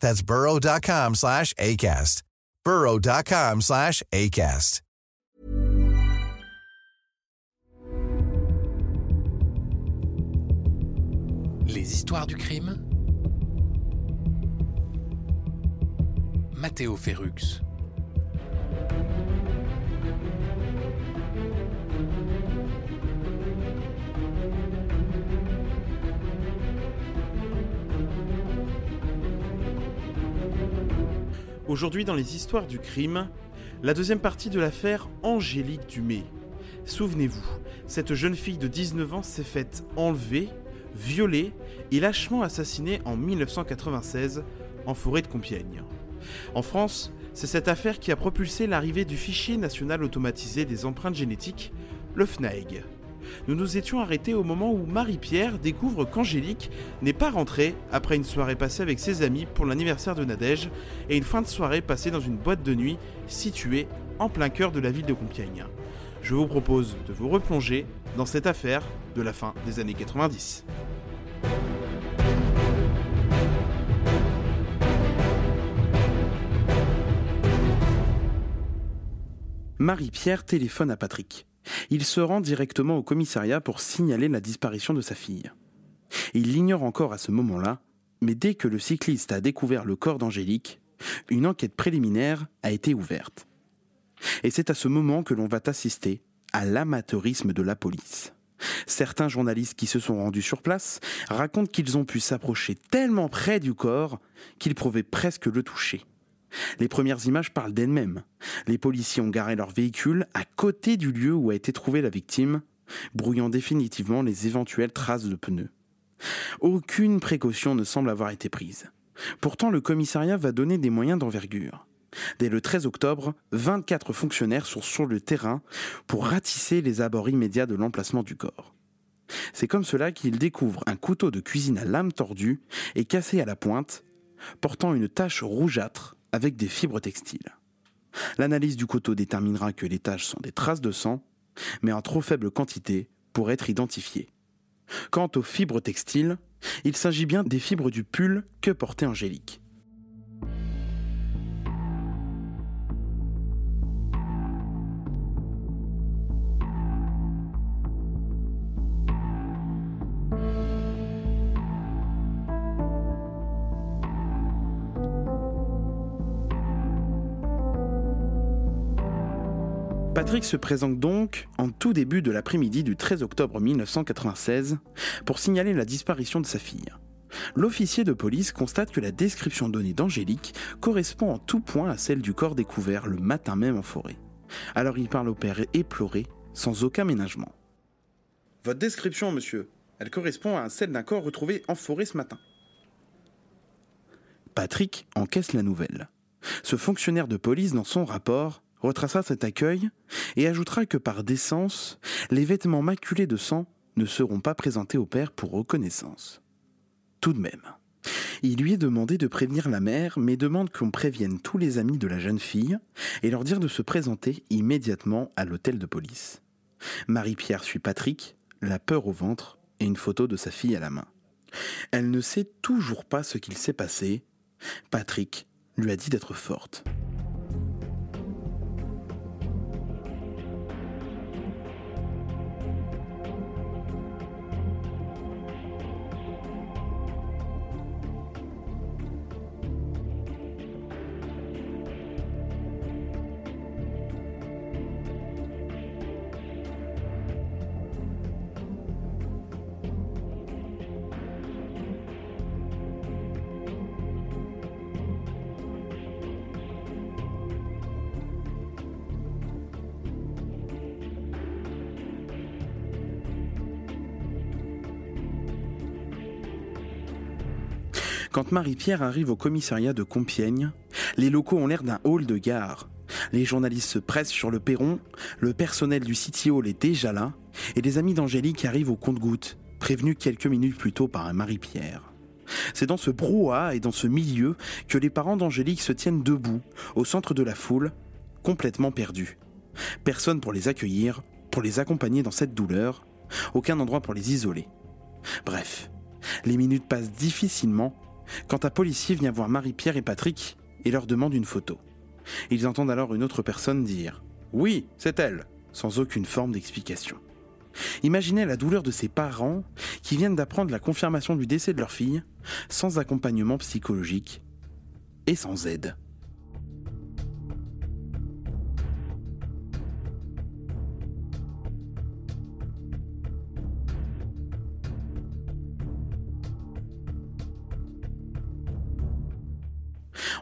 That's burrow.com slash ACAST. burrow.com slash ACAST. Les histoires du crime Matteo Ferrux. Aujourd'hui dans les histoires du crime, la deuxième partie de l'affaire Angélique Dumay. Souvenez-vous, cette jeune fille de 19 ans s'est faite enlever, violer et lâchement assassinée en 1996 en forêt de Compiègne. En France, c'est cette affaire qui a propulsé l'arrivée du fichier national automatisé des empreintes génétiques, le FNAEG. Nous nous étions arrêtés au moment où Marie-Pierre découvre qu'Angélique n'est pas rentrée après une soirée passée avec ses amis pour l'anniversaire de Nadège et une fin de soirée passée dans une boîte de nuit située en plein cœur de la ville de Compiègne. Je vous propose de vous replonger dans cette affaire de la fin des années 90. Marie-Pierre téléphone à Patrick. Il se rend directement au commissariat pour signaler la disparition de sa fille. Il l'ignore encore à ce moment-là, mais dès que le cycliste a découvert le corps d'Angélique, une enquête préliminaire a été ouverte. Et c'est à ce moment que l'on va assister à l'amateurisme de la police. Certains journalistes qui se sont rendus sur place racontent qu'ils ont pu s'approcher tellement près du corps qu'ils pouvaient presque le toucher. Les premières images parlent d'elles-mêmes. Les policiers ont garé leur véhicule à côté du lieu où a été trouvée la victime, brouillant définitivement les éventuelles traces de pneus. Aucune précaution ne semble avoir été prise. Pourtant, le commissariat va donner des moyens d'envergure. Dès le 13 octobre, 24 fonctionnaires sont sur le terrain pour ratisser les abords immédiats de l'emplacement du corps. C'est comme cela qu'ils découvrent un couteau de cuisine à lame tordue et cassé à la pointe, portant une tache rougeâtre avec des fibres textiles. L'analyse du couteau déterminera que les taches sont des traces de sang, mais en trop faible quantité pour être identifiées. Quant aux fibres textiles, il s'agit bien des fibres du pull que portait Angélique. Patrick se présente donc en tout début de l'après-midi du 13 octobre 1996 pour signaler la disparition de sa fille. L'officier de police constate que la description donnée d'Angélique correspond en tout point à celle du corps découvert le matin même en forêt. Alors il parle au père éploré, sans aucun ménagement. Votre description, monsieur, elle correspond à celle d'un corps retrouvé en forêt ce matin. Patrick encaisse la nouvelle. Ce fonctionnaire de police, dans son rapport, retracera cet accueil et ajoutera que par décence, les vêtements maculés de sang ne seront pas présentés au père pour reconnaissance. Tout de même, Il lui est demandé de prévenir la mère, mais demande qu'on prévienne tous les amis de la jeune fille et leur dire de se présenter immédiatement à l'hôtel de police. Marie-Pierre suit Patrick, la peur au ventre et une photo de sa fille à la main. Elle ne sait toujours pas ce qu'il s'est passé. Patrick lui a dit d'être forte. Quand Marie-Pierre arrive au commissariat de Compiègne, les locaux ont l'air d'un hall de gare. Les journalistes se pressent sur le perron, le personnel du City Hall est déjà là, et les amis d'Angélique arrivent au compte-gouttes, prévenus quelques minutes plus tôt par un Marie-Pierre. C'est dans ce brouhaha et dans ce milieu que les parents d'Angélique se tiennent debout, au centre de la foule, complètement perdus. Personne pour les accueillir, pour les accompagner dans cette douleur, aucun endroit pour les isoler. Bref, les minutes passent difficilement quand un policier vient voir Marie-Pierre et Patrick et leur demande une photo. Ils entendent alors une autre personne dire ⁇ Oui, c'est elle !⁇ sans aucune forme d'explication. Imaginez la douleur de ces parents qui viennent d'apprendre la confirmation du décès de leur fille, sans accompagnement psychologique et sans aide.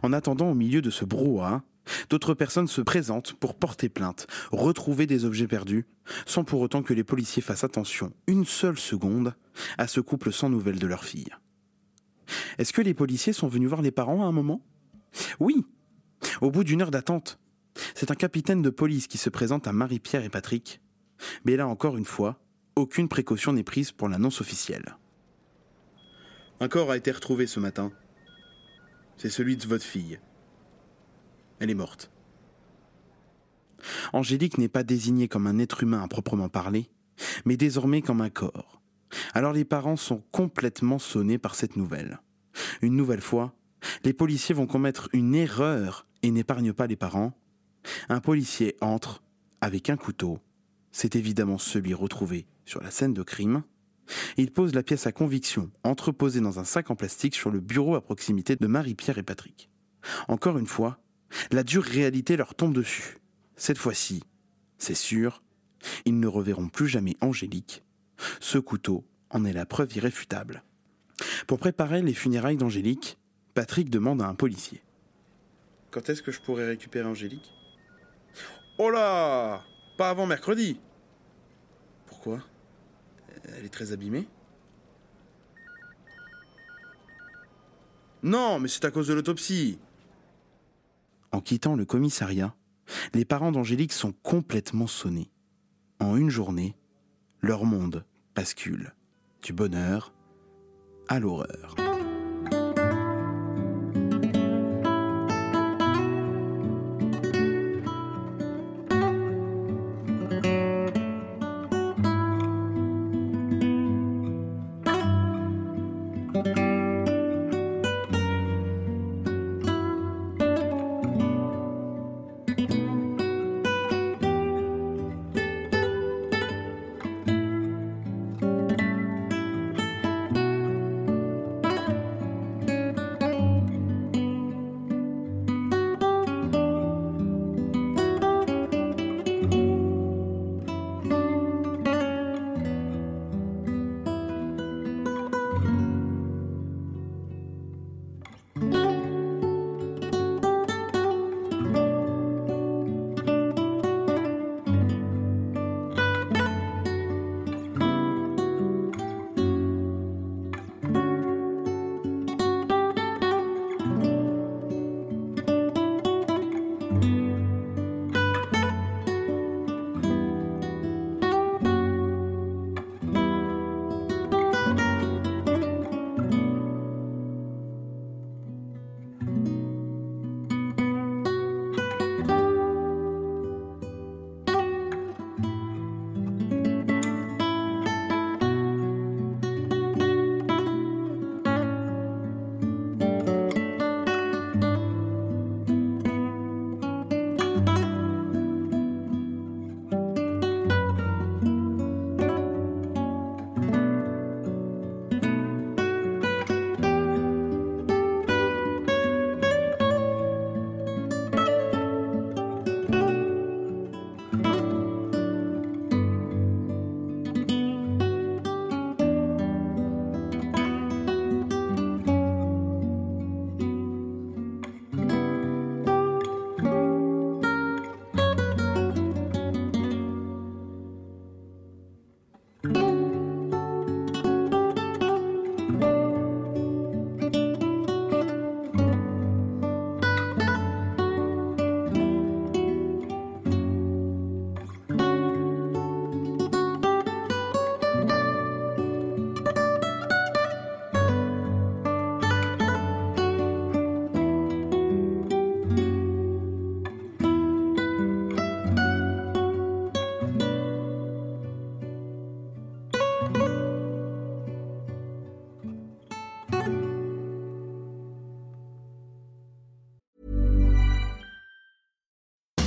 En attendant, au milieu de ce brouhaha, d'autres personnes se présentent pour porter plainte, retrouver des objets perdus, sans pour autant que les policiers fassent attention une seule seconde à ce couple sans nouvelles de leur fille. Est-ce que les policiers sont venus voir les parents à un moment? Oui, au bout d'une heure d'attente. C'est un capitaine de police qui se présente à Marie-Pierre et Patrick. Mais là encore une fois, aucune précaution n'est prise pour l'annonce officielle. Un corps a été retrouvé ce matin, c'est celui de votre fille. Elle est morte. Angélique n'est pas désignée comme un être humain à proprement parler, mais désormais comme un corps. Alors les parents sont complètement sonnés par cette nouvelle. Une nouvelle fois, les policiers vont commettre une erreur et n'épargnent pas les parents. Un policier entre avec un couteau. C'est évidemment celui retrouvé sur la scène de crime. Il pose la pièce à conviction, entreposée dans un sac en plastique sur le bureau à proximité de Marie-Pierre et Patrick. Encore une fois, la dure réalité leur tombe dessus. Cette fois-ci, c'est sûr, ils ne reverront plus jamais Angélique. Ce couteau en est la preuve irréfutable. Pour préparer les funérailles d'Angélique, Patrick demande à un policier. Quand est-ce que je pourrais récupérer Angélique? Oh là Pas avant mercredi Pourquoi? Elle est très abîmée. Non, mais c'est à cause de l'autopsie. En quittant le commissariat, les parents d'Angélique sont complètement sonnés. En une journée, leur monde bascule du bonheur à l'horreur.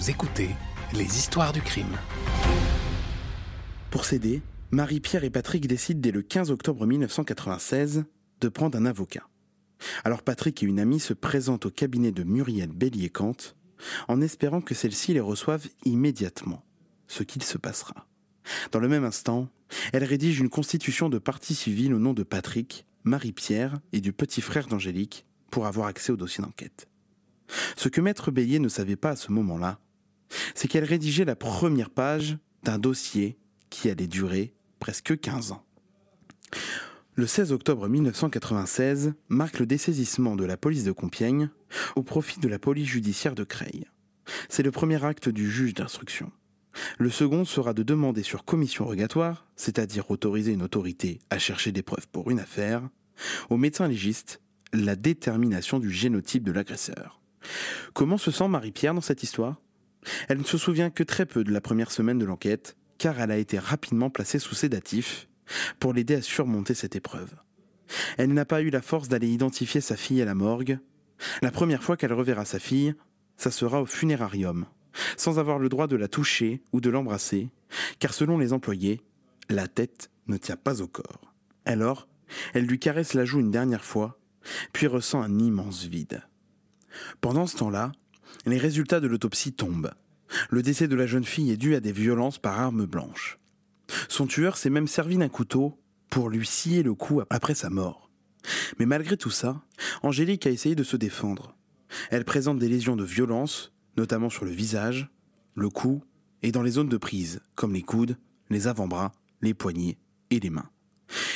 Vous écoutez Les histoires du crime. Pour s'aider, Marie-Pierre et Patrick décident dès le 15 octobre 1996 de prendre un avocat. Alors Patrick et une amie se présentent au cabinet de Muriel Bélier-Kant en espérant que celle-ci les reçoive immédiatement, ce qu'il se passera. Dans le même instant, elle rédige une constitution de partie civile au nom de Patrick, Marie-Pierre et du petit frère d'Angélique pour avoir accès au dossier d'enquête. Ce que Maître Bélier ne savait pas à ce moment-là, c'est qu'elle rédigeait la première page d'un dossier qui allait durer presque 15 ans. Le 16 octobre 1996 marque le dessaisissement de la police de Compiègne au profit de la police judiciaire de Creil. C'est le premier acte du juge d'instruction. Le second sera de demander sur commission rogatoire, c'est-à-dire autoriser une autorité à chercher des preuves pour une affaire, au médecin légiste la détermination du génotype de l'agresseur. Comment se sent Marie-Pierre dans cette histoire? Elle ne se souvient que très peu de la première semaine de l'enquête, car elle a été rapidement placée sous sédatif pour l'aider à surmonter cette épreuve. Elle n'a pas eu la force d'aller identifier sa fille à la morgue. La première fois qu'elle reverra sa fille, ça sera au funérarium, sans avoir le droit de la toucher ou de l'embrasser, car selon les employés, la tête ne tient pas au corps. Alors, elle lui caresse la joue une dernière fois, puis ressent un immense vide. Pendant ce temps-là, les résultats de l'autopsie tombent. Le décès de la jeune fille est dû à des violences par arme blanche. Son tueur s'est même servi d'un couteau pour lui scier le cou après sa mort. Mais malgré tout ça, Angélique a essayé de se défendre. Elle présente des lésions de violence, notamment sur le visage, le cou et dans les zones de prise, comme les coudes, les avant-bras, les poignets et les mains.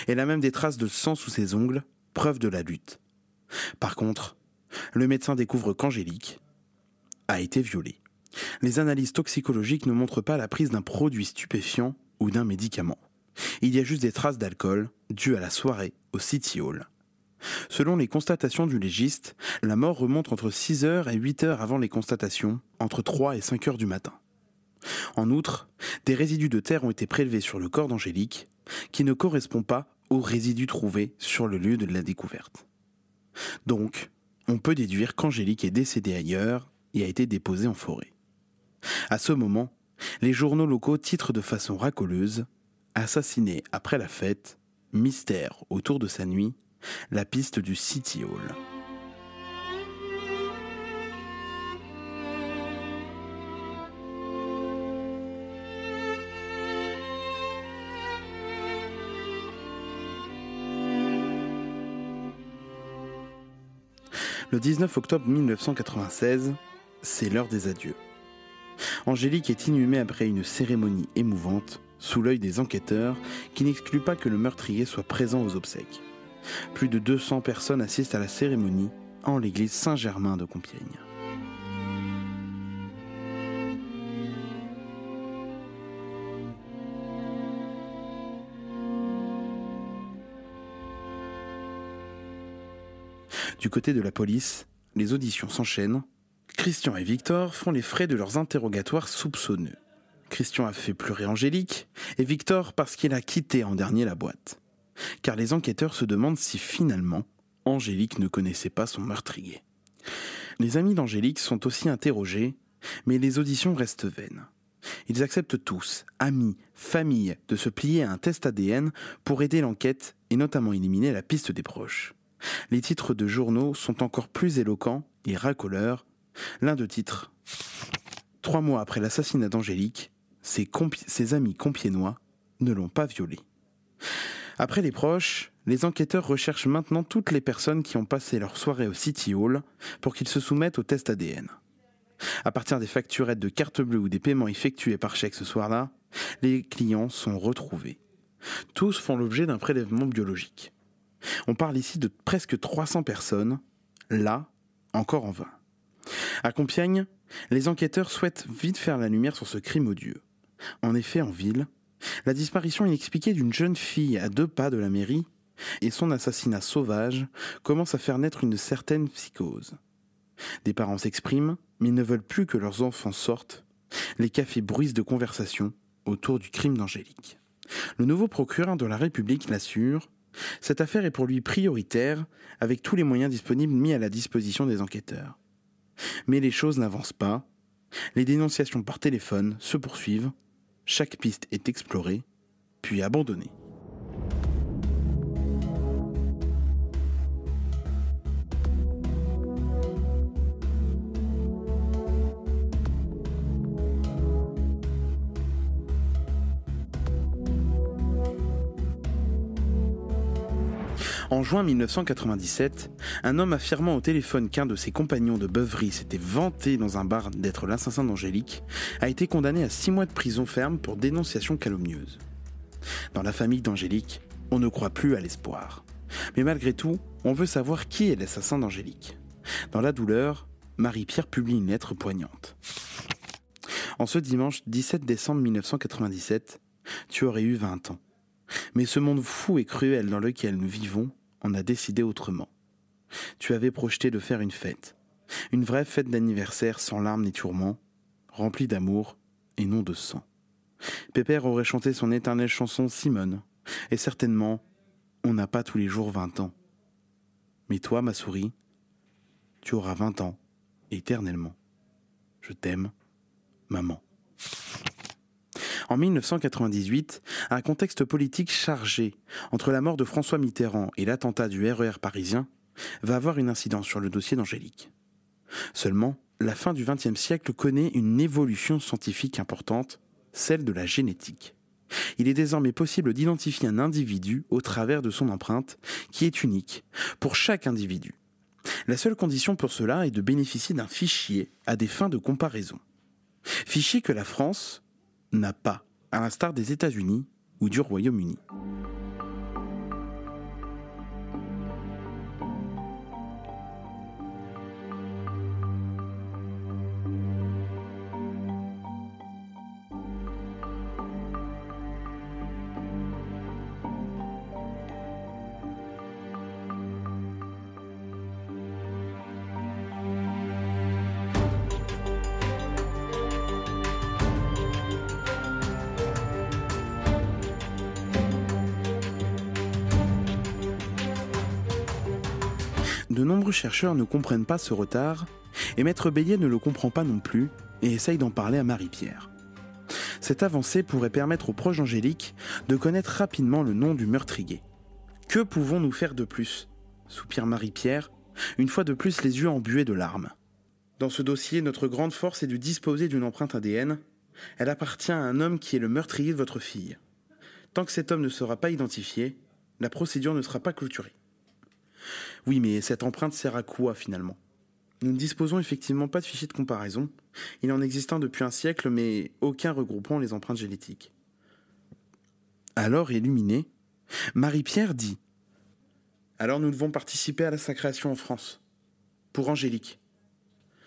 Elle a même des traces de sang sous ses ongles, preuve de la lutte. Par contre, le médecin découvre qu'Angélique a été violée. Les analyses toxicologiques ne montrent pas la prise d'un produit stupéfiant ou d'un médicament. Il y a juste des traces d'alcool dues à la soirée au City Hall. Selon les constatations du légiste, la mort remonte entre 6 heures et 8 heures avant les constatations, entre 3 et 5 heures du matin. En outre, des résidus de terre ont été prélevés sur le corps d'Angélique, qui ne correspond pas aux résidus trouvés sur le lieu de la découverte. Donc, on peut déduire qu'Angélique est décédée ailleurs et a été déposée en forêt. À ce moment, les journaux locaux titrent de façon racoleuse Assassiné après la fête, mystère autour de sa nuit, la piste du City Hall. Le 19 octobre 1996, c'est l'heure des adieux. Angélique est inhumée après une cérémonie émouvante sous l'œil des enquêteurs qui n'excluent pas que le meurtrier soit présent aux obsèques. Plus de 200 personnes assistent à la cérémonie en l'église Saint-Germain de Compiègne. Du côté de la police, les auditions s'enchaînent. Christian et Victor font les frais de leurs interrogatoires soupçonneux. Christian a fait pleurer Angélique et Victor parce qu'il a quitté en dernier la boîte. Car les enquêteurs se demandent si finalement Angélique ne connaissait pas son meurtrier. Les amis d'Angélique sont aussi interrogés, mais les auditions restent vaines. Ils acceptent tous, amis, familles, de se plier à un test ADN pour aider l'enquête et notamment éliminer la piste des proches. Les titres de journaux sont encore plus éloquents et racoleurs. L'un de titres Trois mois après l'assassinat d'Angélique, ses, ses amis compiénois ne l'ont pas violée. Après les proches, les enquêteurs recherchent maintenant toutes les personnes qui ont passé leur soirée au City Hall pour qu'ils se soumettent au test ADN. À partir des facturettes de carte bleue ou des paiements effectués par chèque ce soir-là, les clients sont retrouvés. Tous font l'objet d'un prélèvement biologique. On parle ici de presque 300 personnes, là, encore en vain. À Compiègne, les enquêteurs souhaitent vite faire la lumière sur ce crime odieux. En effet, en ville, la disparition inexpliquée d'une jeune fille à deux pas de la mairie et son assassinat sauvage commencent à faire naître une certaine psychose. Des parents s'expriment, mais ne veulent plus que leurs enfants sortent. Les cafés bruissent de conversation autour du crime d'Angélique. Le nouveau procureur de la République l'assure, cette affaire est pour lui prioritaire, avec tous les moyens disponibles mis à la disposition des enquêteurs. Mais les choses n'avancent pas, les dénonciations par téléphone se poursuivent, chaque piste est explorée, puis abandonnée. En juin 1997, un homme affirmant au téléphone qu'un de ses compagnons de beuverie s'était vanté dans un bar d'être l'assassin d'Angélique a été condamné à six mois de prison ferme pour dénonciation calomnieuse. Dans la famille d'Angélique, on ne croit plus à l'espoir. Mais malgré tout, on veut savoir qui est l'assassin d'Angélique. Dans la douleur, Marie-Pierre publie une lettre poignante. En ce dimanche 17 décembre 1997, tu aurais eu 20 ans. Mais ce monde fou et cruel dans lequel nous vivons en a décidé autrement. Tu avais projeté de faire une fête, une vraie fête d'anniversaire sans larmes ni tourments, remplie d'amour et non de sang. Pépère aurait chanté son éternelle chanson Simone, et certainement, on n'a pas tous les jours vingt ans. Mais toi, ma souris, tu auras vingt ans, éternellement. Je t'aime, maman. En 1998, un contexte politique chargé entre la mort de François Mitterrand et l'attentat du RER e parisien va avoir une incidence sur le dossier d'Angélique. Seulement, la fin du XXe siècle connaît une évolution scientifique importante, celle de la génétique. Il est désormais possible d'identifier un individu au travers de son empreinte, qui est unique pour chaque individu. La seule condition pour cela est de bénéficier d'un fichier à des fins de comparaison. Fichier que la France, n'a pas, à l'instar des États-Unis ou du Royaume-Uni. De nombreux chercheurs ne comprennent pas ce retard, et Maître Bélier ne le comprend pas non plus, et essaye d'en parler à Marie-Pierre. Cette avancée pourrait permettre aux proches d'Angélique de connaître rapidement le nom du meurtrier. Que pouvons-nous faire de plus? soupire Marie-Pierre, une fois de plus les yeux embués de larmes. Dans ce dossier, notre grande force est de disposer d'une empreinte ADN. Elle appartient à un homme qui est le meurtrier de votre fille. Tant que cet homme ne sera pas identifié, la procédure ne sera pas clôturée. Oui, mais cette empreinte sert à quoi finalement? Nous ne disposons effectivement pas de fichier de comparaison. Il en existe un depuis un siècle, mais aucun regroupant les empreintes génétiques. Alors, illuminé, Marie-Pierre dit Alors nous devons participer à la sa création en France. Pour Angélique.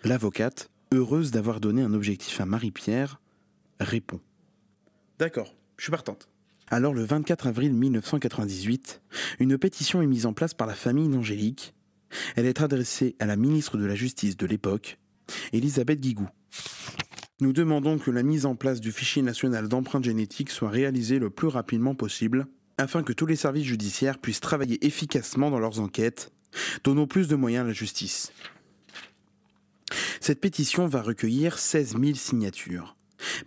L'avocate, heureuse d'avoir donné un objectif à Marie-Pierre, répond D'accord, je suis partante. Alors le 24 avril 1998, une pétition est mise en place par la famille d'Angélique. Elle est adressée à la ministre de la Justice de l'époque, Elisabeth Guigou. Nous demandons que la mise en place du fichier national d'empreintes génétiques soit réalisée le plus rapidement possible, afin que tous les services judiciaires puissent travailler efficacement dans leurs enquêtes. Donnons plus de moyens à la justice. Cette pétition va recueillir 16 000 signatures.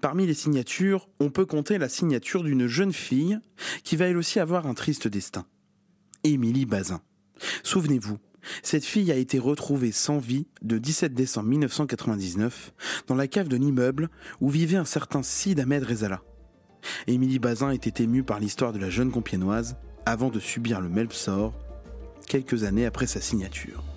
Parmi les signatures, on peut compter la signature d'une jeune fille qui va elle aussi avoir un triste destin. Émilie Bazin. Souvenez-vous, cette fille a été retrouvée sans vie le 17 décembre 1999 dans la cave d'un immeuble où vivait un certain Sid Ahmed Rezala. Émilie Bazin était émue par l'histoire de la jeune compiénoise avant de subir le même sort quelques années après sa signature.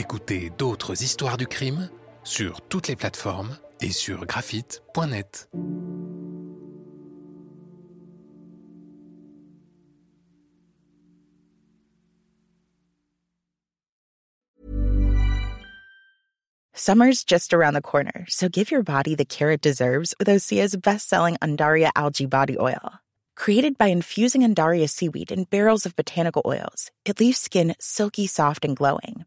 Écoutez d'autres histoires du crime sur toutes les plateformes et sur graphite.net. Summer's just around the corner, so give your body the care it deserves with Osea's best-selling Andaria algae body oil. Created by infusing Andaria seaweed in barrels of botanical oils, it leaves skin silky soft and glowing.